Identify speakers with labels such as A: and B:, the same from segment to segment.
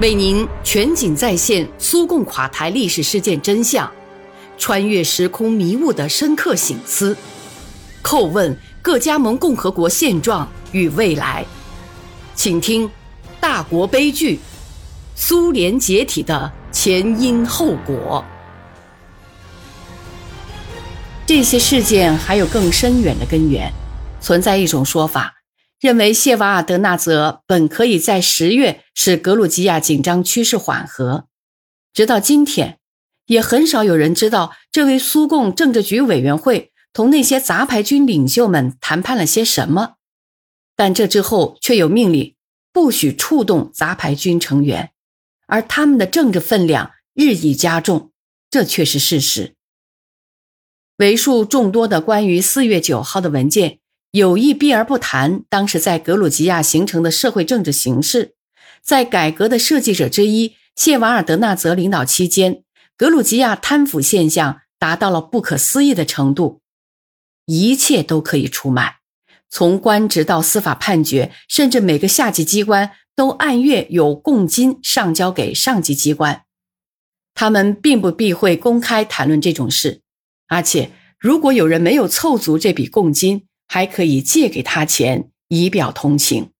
A: 为您全景再现苏共垮台历史事件真相，穿越时空迷雾的深刻醒思，叩问各加盟共和国现状与未来。请听《大国悲剧：苏联解体的前因后果》。这些事件还有更深远的根源，存在一种说法。认为谢瓦尔德纳泽本可以在十月使格鲁吉亚紧张趋势缓和，直到今天，也很少有人知道这位苏共政治局委员会同那些杂牌军领袖们谈判了些什么。但这之后却有命令，不许触动杂牌军成员，而他们的政治分量日益加重，这却是事实。为数众多的关于四月九号的文件。有意避而不谈当时在格鲁吉亚形成的社会政治形势，在改革的设计者之一谢瓦尔德纳泽领导期间，格鲁吉亚贪腐现象达到了不可思议的程度，一切都可以出卖，从官职到司法判决，甚至每个下级机关都按月有供金上交给上级机关。他们并不避讳公开谈论这种事，而且如果有人没有凑足这笔供金，还可以借给他钱以表同情。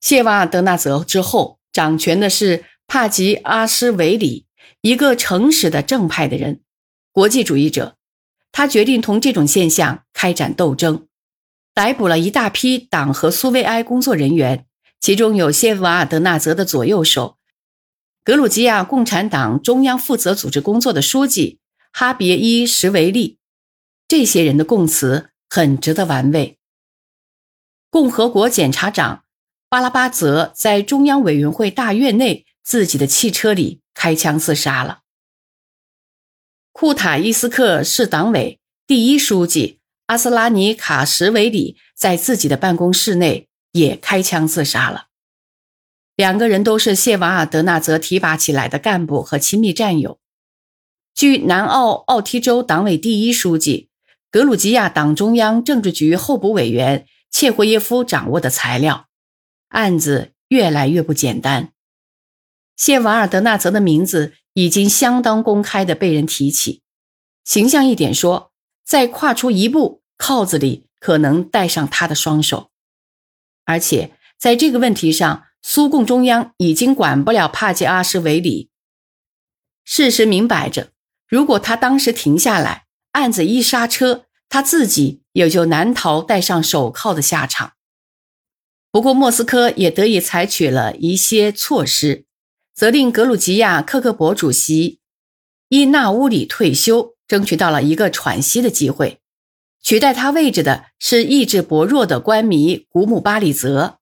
A: 谢瓦德纳泽之后掌权的是帕吉阿什维里，一个诚实的正派的人，国际主义者。他决定同这种现象开展斗争，逮捕了一大批党和苏维埃工作人员，其中有谢瓦德纳泽的左右手，格鲁吉亚共产党中央负责组织工作的书记哈别伊什维利。这些人的供词。很值得玩味。共和国检察长巴拉巴泽在中央委员会大院内自己的汽车里开枪自杀了。库塔伊斯克市党委第一书记阿斯拉尼卡什维里在自己的办公室内也开枪自杀了。两个人都是谢瓦尔德纳泽提拔起来的干部和亲密战友。据南澳奥提州党委第一书记。格鲁吉亚党中央政治局候补委员切霍耶夫掌握的材料，案子越来越不简单。谢瓦尔德纳泽的名字已经相当公开的被人提起。形象一点说，再跨出一步，铐子里可能带上他的双手。而且在这个问题上，苏共中央已经管不了帕杰阿什维里。事实明摆着，如果他当时停下来。案子一刹车，他自己也就难逃戴上手铐的下场。不过，莫斯科也得以采取了一些措施，责令格鲁吉亚克格勃主席伊纳乌里退休，争取到了一个喘息的机会。取代他位置的是意志薄弱的官迷古姆巴里泽。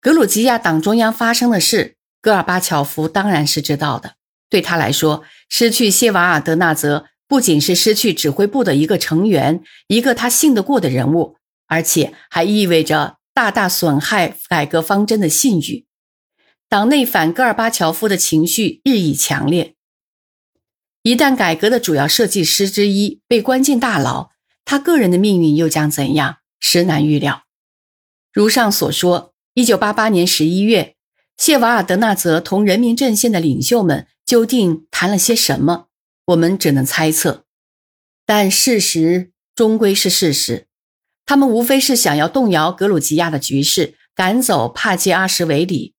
A: 格鲁吉亚党中央发生的事，戈尔巴乔夫当然是知道的。对他来说，失去谢瓦尔德纳泽不仅是失去指挥部的一个成员，一个他信得过的人物，而且还意味着大大损害改革方针的信誉。党内反戈尔巴乔夫的情绪日益强烈。一旦改革的主要设计师之一被关进大牢，他个人的命运又将怎样，实难预料。如上所说，一九八八年十一月，谢瓦尔德纳泽同人民阵线的领袖们。究竟谈了些什么？我们只能猜测，但事实终归是事实。他们无非是想要动摇格鲁吉亚的局势，赶走帕基阿什维里。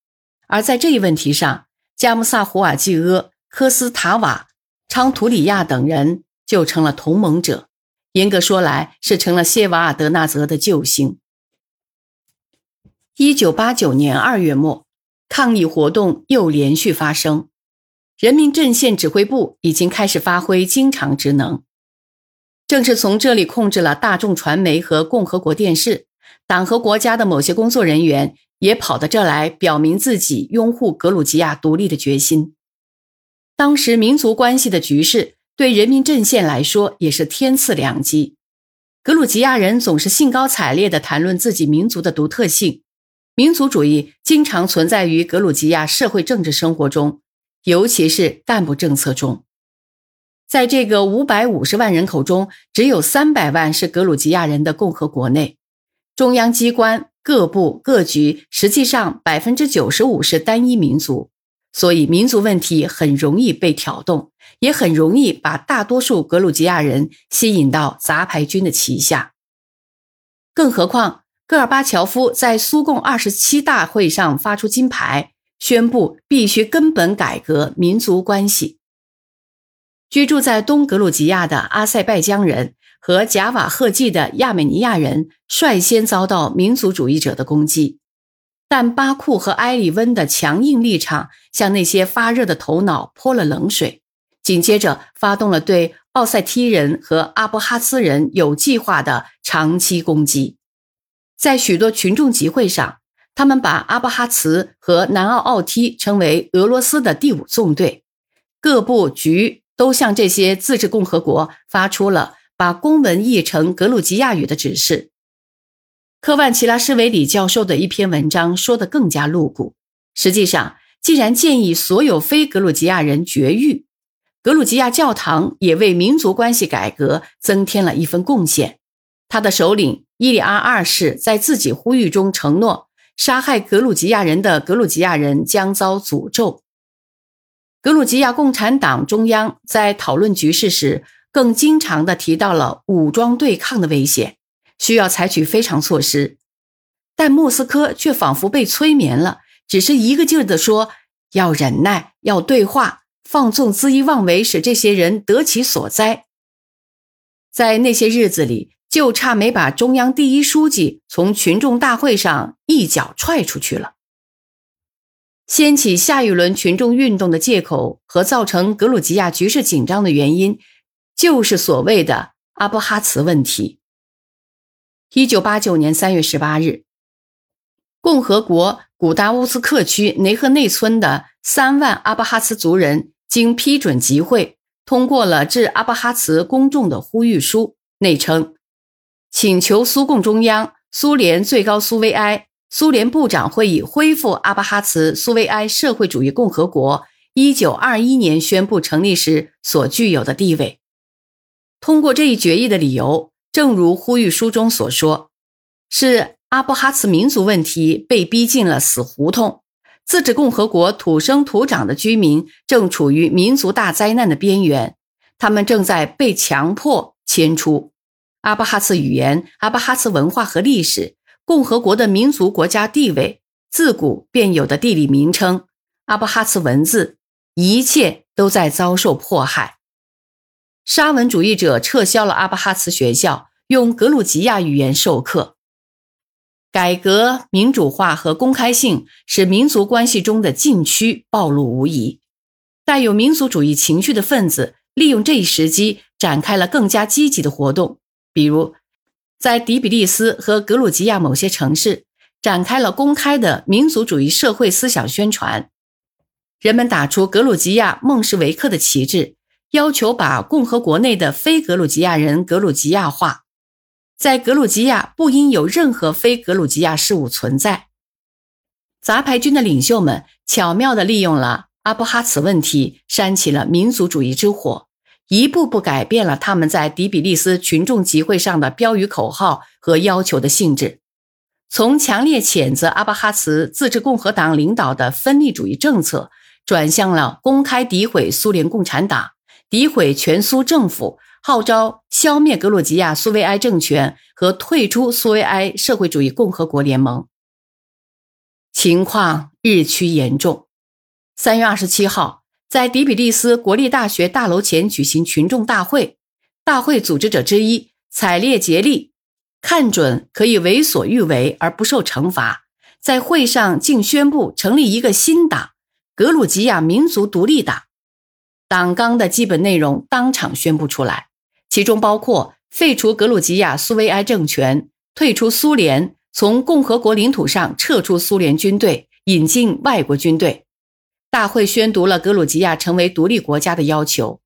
A: 而在这一问题上，加穆萨胡瓦季阿、科斯塔瓦、昌图里亚等人就成了同盟者。严格说来，是成了谢瓦尔德纳泽的救星。一九八九年二月末，抗议活动又连续发生。人民阵线指挥部已经开始发挥经常职能，正是从这里控制了大众传媒和共和国电视。党和国家的某些工作人员也跑到这来，表明自己拥护格鲁吉亚独立的决心。当时民族关系的局势对人民阵线来说也是天赐良机。格鲁吉亚人总是兴高采烈地谈论自己民族的独特性，民族主义经常存在于格鲁吉亚社会政治生活中。尤其是干部政策中，在这个五百五十万人口中，只有三百万是格鲁吉亚人的共和国内，中央机关各部各局实际上百分之九十五是单一民族，所以民族问题很容易被挑动，也很容易把大多数格鲁吉亚人吸引到杂牌军的旗下。更何况，戈尔巴乔夫在苏共二十七大会上发出金牌，宣布必须根本改革民族关系。居住在东格鲁吉亚的阿塞拜疆人和贾瓦赫季的亚美尼亚人率先遭到民族主义者的攻击，但巴库和埃里温的强硬立场向那些发热的头脑泼了冷水，紧接着发动了对奥塞梯人和阿布哈兹人有计划的长期攻击。在许多群众集会上，他们把阿布哈兹和南奥奥梯称为俄罗斯的第五纵队，各部局。都向这些自治共和国发出了把公文译成格鲁吉亚语的指示。科万齐拉什维里教授的一篇文章说得更加露骨。实际上，既然建议所有非格鲁吉亚人绝育，格鲁吉亚教堂也为民族关系改革增添了一份贡献。他的首领伊里阿二世在自己呼吁中承诺，杀害格鲁吉亚人的格鲁吉亚人将遭诅咒。格鲁吉亚共产党中央在讨论局势时，更经常地提到了武装对抗的危险，需要采取非常措施。但莫斯科却仿佛被催眠了，只是一个劲儿地说要忍耐，要对话，放纵恣意妄为，使这些人得其所哉。在那些日子里，就差没把中央第一书记从群众大会上一脚踹出去了。掀起下一轮群众运动的借口和造成格鲁吉亚局势紧张的原因，就是所谓的阿布哈茨问题。一九八九年三月十八日，共和国古达乌斯克区雷赫内村的三万阿布哈茨族人经批准集会，通过了致阿布哈茨公众的呼吁书，内称请求苏共中央、苏联最高苏维埃。苏联部长会议恢复阿巴哈茨苏维埃社会主义共和国一九二一年宣布成立时所具有的地位。通过这一决议的理由，正如呼吁书中所说，是阿布哈茨民族问题被逼进了死胡同，自治共和国土生土长的居民正处于民族大灾难的边缘，他们正在被强迫迁出。阿巴哈茨语言、阿巴哈茨文化和历史。共和国的民族国家地位，自古便有的地理名称，阿布哈茨文字，一切都在遭受迫害。沙文主义者撤销了阿布哈茨学校，用格鲁吉亚语言授课。改革民主化和公开性使民族关系中的禁区暴露无遗。带有民族主义情绪的分子利用这一时机，展开了更加积极的活动，比如。在迪比利斯和格鲁吉亚某些城市展开了公开的民族主义社会思想宣传，人们打出格鲁吉亚孟什维克的旗帜，要求把共和国内的非格鲁吉亚人格鲁吉亚化，在格鲁吉亚不应有任何非格鲁吉亚事务存在。杂牌军的领袖们巧妙地利用了阿布哈茨问题，煽起了民族主义之火。一步步改变了他们在迪比利斯群众集会上的标语口号和要求的性质，从强烈谴责阿巴哈茨自治共和党领导的分立主义政策，转向了公开诋毁苏联共产党、诋毁全苏政府，号召消灭格鲁吉亚苏维埃政权和退出苏维埃社会主义共和国联盟。情况日趋严重。三月二十七号。在迪比利斯国立大学大楼前举行群众大会，大会组织者之一采列杰利看准可以为所欲为而不受惩罚，在会上竟宣布成立一个新党——格鲁吉亚民族独立党。党纲的基本内容当场宣布出来，其中包括废除格鲁吉亚苏维埃政权、退出苏联、从共和国领土上撤出苏联军队、引进外国军队。大会宣读了格鲁吉亚成为独立国家的要求，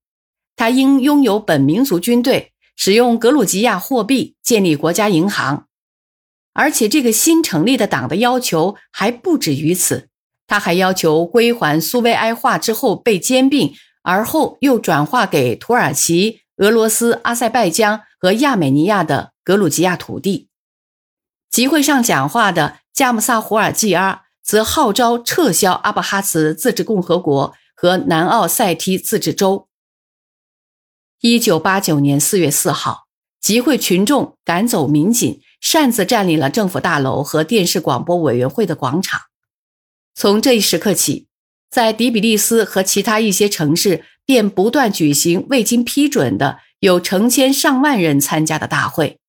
A: 他应拥有本民族军队，使用格鲁吉亚货币，建立国家银行。而且，这个新成立的党的要求还不止于此，他还要求归还苏维埃化之后被兼并，而后又转化给土耳其、俄罗斯、阿塞拜疆和亚美尼亚的格鲁吉亚土地。集会上讲话的加姆萨胡尔季阿则号召撤销阿布哈茨自治共和国和南奥塞梯自治州。一九八九年四月四号，集会群众赶走民警，擅自占领了政府大楼和电视广播委员会的广场。从这一时刻起，在迪比利斯和其他一些城市，便不断举行未经批准的、有成千上万人参加的大会。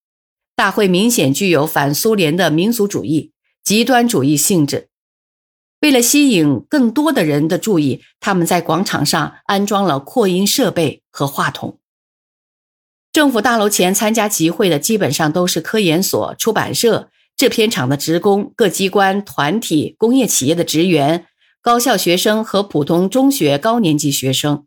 A: 大会明显具有反苏联的民族主义、极端主义性质。为了吸引更多的人的注意，他们在广场上安装了扩音设备和话筒。政府大楼前参加集会的基本上都是科研所、出版社。制片厂的职工、各机关、团体、工业企业的职员、高校学生和普通中学高年级学生，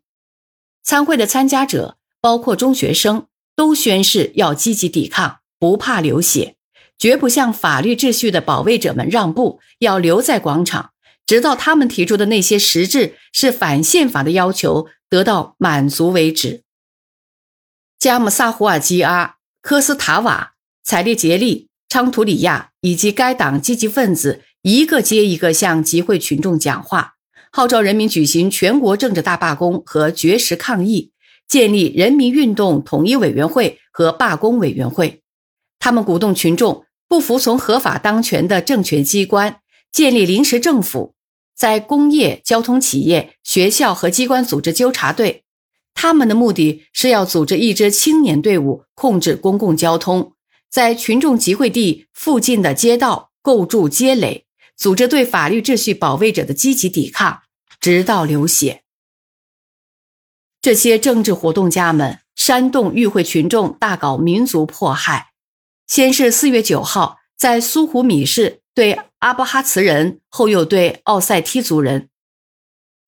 A: 参会的参加者包括中学生，都宣誓要积极抵抗，不怕流血，绝不向法律秩序的保卫者们让步，要留在广场，直到他们提出的那些实质是反宪法的要求得到满足为止。加姆萨胡尔基阿、科斯塔瓦、采列杰利。昌图里亚以及该党积极分子一个接一个向集会群众讲话，号召人民举行全国政治大罢工和绝食抗议，建立人民运动统一委员会和罢工委员会。他们鼓动群众不服从合法当权的政权机关，建立临时政府，在工业、交通企业、学校和机关组织纠察队。他们的目的是要组织一支青年队伍，控制公共交通。在群众集会地附近的街道构筑街垒，组织对法律秩序保卫者的积极抵抗，直到流血。这些政治活动家们煽动与会群众大搞民族迫害。先是四月九号，在苏湖米市对阿布哈茨人，后又对奥塞梯族人。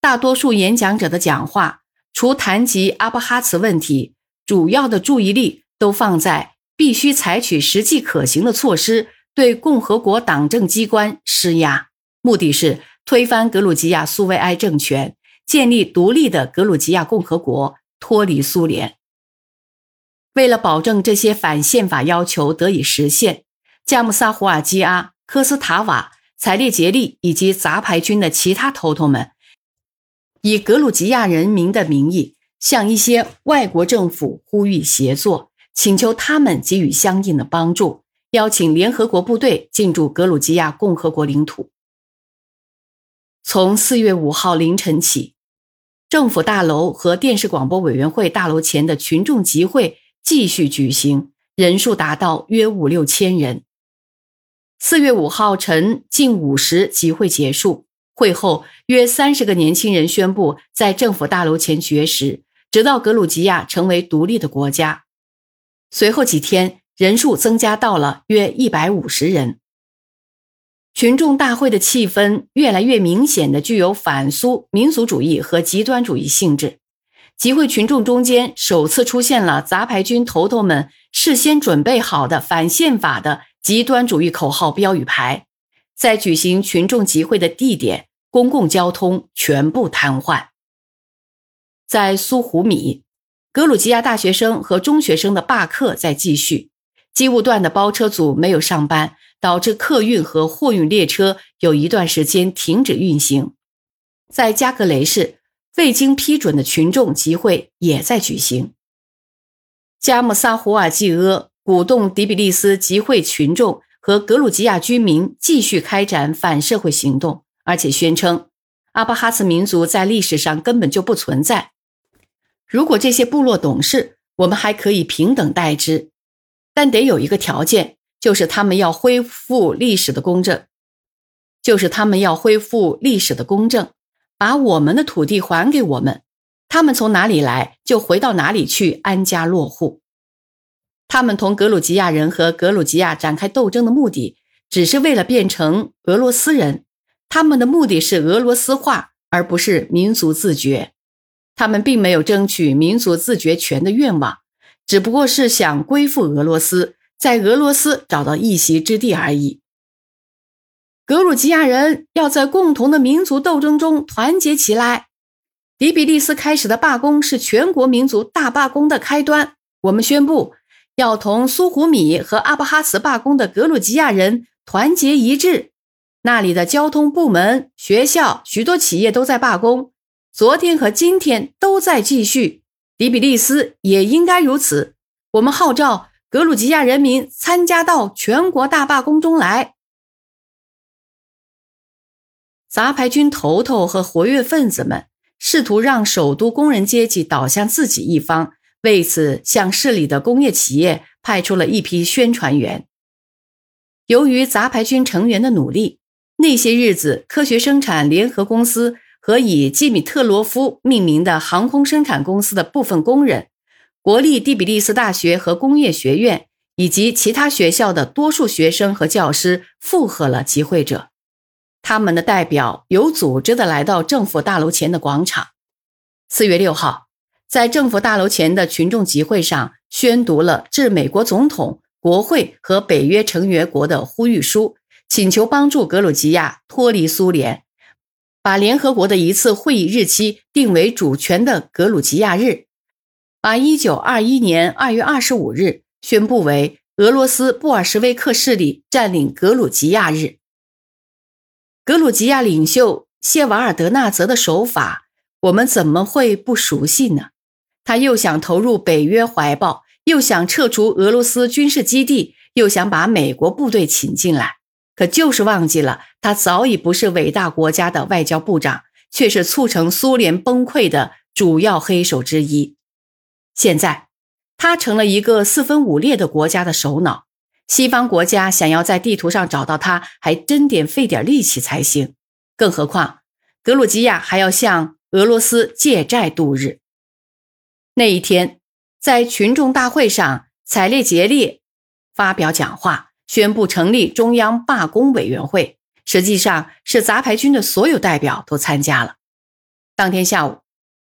A: 大多数演讲者的讲话，除谈及阿布哈茨问题，主要的注意力都放在。必须采取实际可行的措施，对共和国党政机关施压，目的是推翻格鲁吉亚苏维埃政权，建立独立的格鲁吉亚共和国，脱离苏联。为了保证这些反宪法要求得以实现，加姆萨胡尔基阿、科斯塔瓦、采列杰利以及杂牌军的其他头头们，以格鲁吉亚人民的名义，向一些外国政府呼吁协作。请求他们给予相应的帮助，邀请联合国部队进驻格鲁吉亚共和国领土。从四月五号凌晨起，政府大楼和电视广播委员会大楼前的群众集会继续举行，人数达到约五六千人。四月五号晨近五时，集会结束。会后，约三十个年轻人宣布在政府大楼前绝食，直到格鲁吉亚成为独立的国家。随后几天，人数增加到了约一百五十人。群众大会的气氛越来越明显的具有反苏民族主义和极端主义性质。集会群众中间首次出现了杂牌军头头们事先准备好的反宪法的极端主义口号标语牌。在举行群众集会的地点，公共交通全部瘫痪。在苏胡米。格鲁吉亚大学生和中学生的罢课在继续，机务段的包车组没有上班，导致客运和货运列车有一段时间停止运行。在加格雷市，未经批准的群众集会也在举行。加姆萨胡尔济阿鼓动迪比利斯集会群众和格鲁吉亚居民继续开展反社会行动，而且宣称阿巴哈茨民族在历史上根本就不存在。如果这些部落懂事，我们还可以平等待之，但得有一个条件，就是他们要恢复历史的公正，就是他们要恢复历史的公正，把我们的土地还给我们，他们从哪里来就回到哪里去安家落户。他们同格鲁吉亚人和格鲁吉亚展开斗争的目的，只是为了变成俄罗斯人，他们的目的是俄罗斯化，而不是民族自觉。他们并没有争取民族自决权的愿望，只不过是想归附俄罗斯，在俄罗斯找到一席之地而已。格鲁吉亚人要在共同的民族斗争中团结起来。迪比利斯开始的罢工是全国民族大罢工的开端。我们宣布，要同苏胡米和阿布哈茨罢工的格鲁吉亚人团结一致。那里的交通部门、学校、许多企业都在罢工，昨天和今天都在继续。迪比利斯也应该如此。我们号召格鲁吉亚人民参加到全国大罢工中来。杂牌军头头和活跃分子们试图让首都工人阶级倒向自己一方，为此向市里的工业企业派出了一批宣传员。由于杂牌军成员的努力。那些日子，科学生产联合公司和以基米特罗夫命名的航空生产公司的部分工人，国立第比利斯大学和工业学院以及其他学校的多数学生和教师附和了集会者。他们的代表有组织的来到政府大楼前的广场。四月六号，在政府大楼前的群众集会上，宣读了致美国总统、国会和北约成员国的呼吁书。请求帮助格鲁吉亚脱离苏联，把联合国的一次会议日期定为主权的格鲁吉亚日，把一九二一年二月二十五日宣布为俄罗斯布尔什维克势力占领格鲁吉亚日。格鲁吉亚领袖谢瓦尔德纳泽的手法，我们怎么会不熟悉呢？他又想投入北约怀抱，又想撤除俄罗斯军事基地，又想把美国部队请进来。可就是忘记了，他早已不是伟大国家的外交部长，却是促成苏联崩溃的主要黑手之一。现在，他成了一个四分五裂的国家的首脑。西方国家想要在地图上找到他，还真得费点力气才行。更何况，格鲁吉亚还要向俄罗斯借债度日。那一天，在群众大会上，采列杰列发表讲话。宣布成立中央罢工委员会，实际上是杂牌军的所有代表都参加了。当天下午，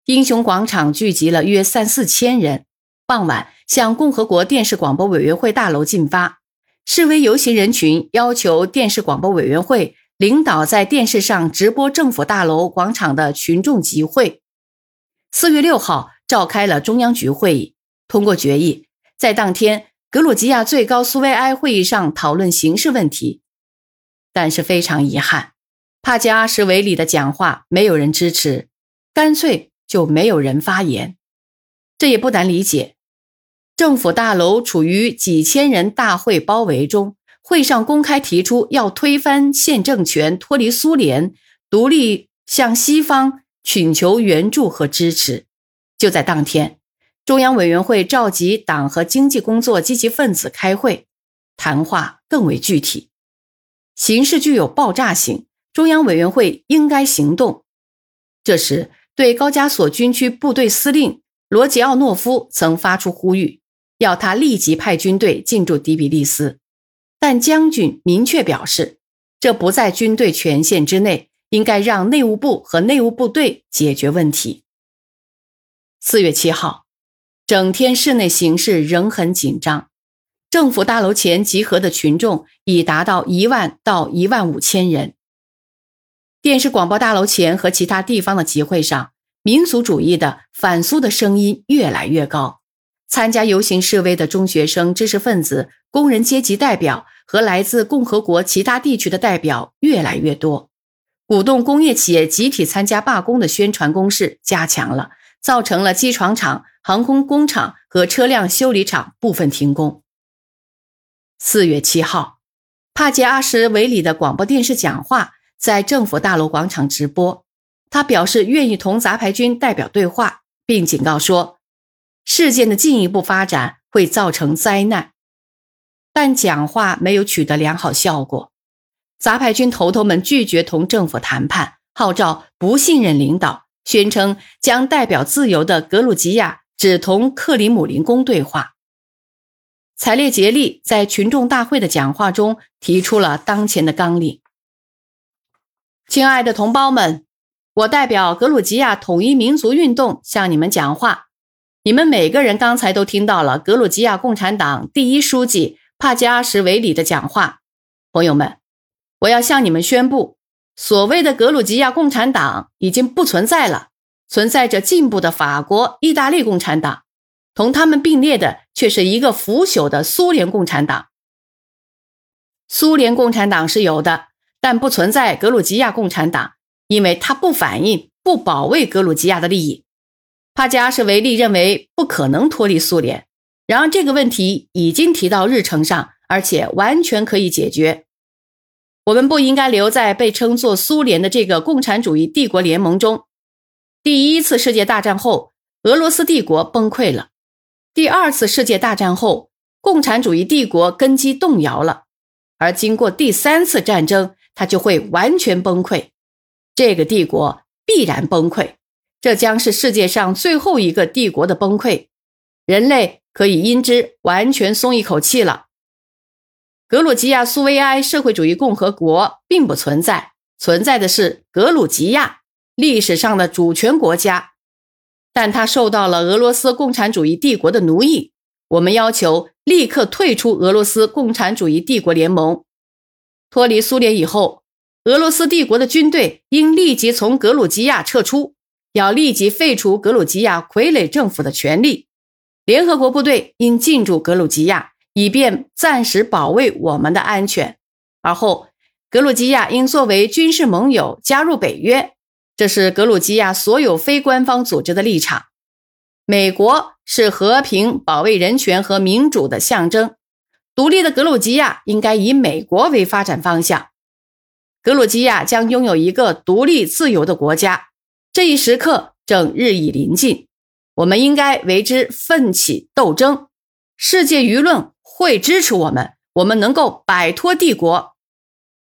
A: 英雄广场聚集了约三四千人。傍晚，向共和国电视广播委员会大楼进发。示威游行人群要求电视广播委员会领导在电视上直播政府大楼广场的群众集会。四月六号，召开了中央局会议，通过决议，在当天。格鲁吉亚最高苏维埃会议上讨论形势问题，但是非常遗憾，帕杰阿什维里的讲话没有人支持，干脆就没有人发言。这也不难理解，政府大楼处于几千人大会包围中，会上公开提出要推翻现政权、脱离苏联、独立，向西方请求援助和支持。就在当天。中央委员会召集党和经济工作积极分子开会，谈话更为具体。形势具有爆炸性，中央委员会应该行动。这时，对高加索军区部队司令罗杰奥诺夫曾发出呼吁，要他立即派军队进驻迪比利斯。但将军明确表示，这不在军队权限之内，应该让内务部和内务部队解决问题。四月七号。整天室内形势仍很紧张，政府大楼前集合的群众已达到一万到一万五千人。电视广播大楼前和其他地方的集会上，民族主义的反苏的声音越来越高。参加游行示威的中学生、知识分子、工人阶级代表和来自共和国其他地区的代表越来越多。鼓动工业企业集体参加罢工的宣传攻势加强了，造成了机床厂。航空工厂和车辆修理厂部分停工。四月七号，帕杰阿什维里的广播电视讲话在政府大楼广场直播。他表示愿意同杂牌军代表对话，并警告说，事件的进一步发展会造成灾难。但讲话没有取得良好效果。杂牌军头头们拒绝同政府谈判，号召不信任领导，宣称将代表自由的格鲁吉亚。只同克里姆林宫对话。采列杰利在群众大会的讲话中提出了当前的纲领：“亲爱的同胞们，我代表格鲁吉亚统一民族运动向你们讲话。你们每个人刚才都听到了格鲁吉亚共产党第一书记帕加什维里的讲话。朋友们，我要向你们宣布，所谓的格鲁吉亚共产党已经不存在了。”存在着进步的法国、意大利共产党，同他们并列的却是一个腐朽的苏联共产党。苏联共产党是有的，但不存在格鲁吉亚共产党，因为它不反映、不保卫格鲁吉亚的利益。帕加什维利认为不可能脱离苏联，然而这个问题已经提到日程上，而且完全可以解决。我们不应该留在被称作苏联的这个共产主义帝国联盟中。第一次世界大战后，俄罗斯帝国崩溃了；第二次世界大战后，共产主义帝国根基动摇了。而经过第三次战争，它就会完全崩溃。这个帝国必然崩溃，这将是世界上最后一个帝国的崩溃。人类可以因之完全松一口气了。格鲁吉亚苏维埃社会主义共和国并不存在，存在的是格鲁吉亚历史上的主权国家，但它受到了俄罗斯共产主义帝国的奴役。我们要求立刻退出俄罗斯共产主义帝国联盟，脱离苏联以后，俄罗斯帝国的军队应立即从格鲁吉亚撤出，要立即废除格鲁吉亚傀儡政府的权利。联合国部队应进驻格鲁吉亚，以便暂时保卫我们的安全。而后，格鲁吉亚应作为军事盟友加入北约，这是格鲁吉亚所有非官方组织的立场。美国是和平、保卫人权和民主的象征。独立的格鲁吉亚应该以美国为发展方向。格鲁吉亚将拥有一个独立自由的国家，这一时刻正日益临近。我们应该为之奋起斗争。世界舆论会支持我们，我们能够摆脱帝国。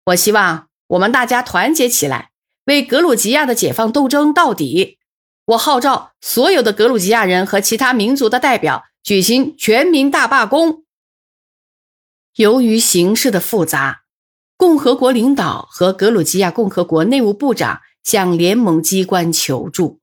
A: 我希望我们大家团结起来，为格鲁吉亚的解放斗争到底。我号召所有的格鲁吉亚人和其他民族的代表举行全民大罢工。由于形势的复杂，共和国领导和格鲁吉亚共和国内务部长向联盟机关求助。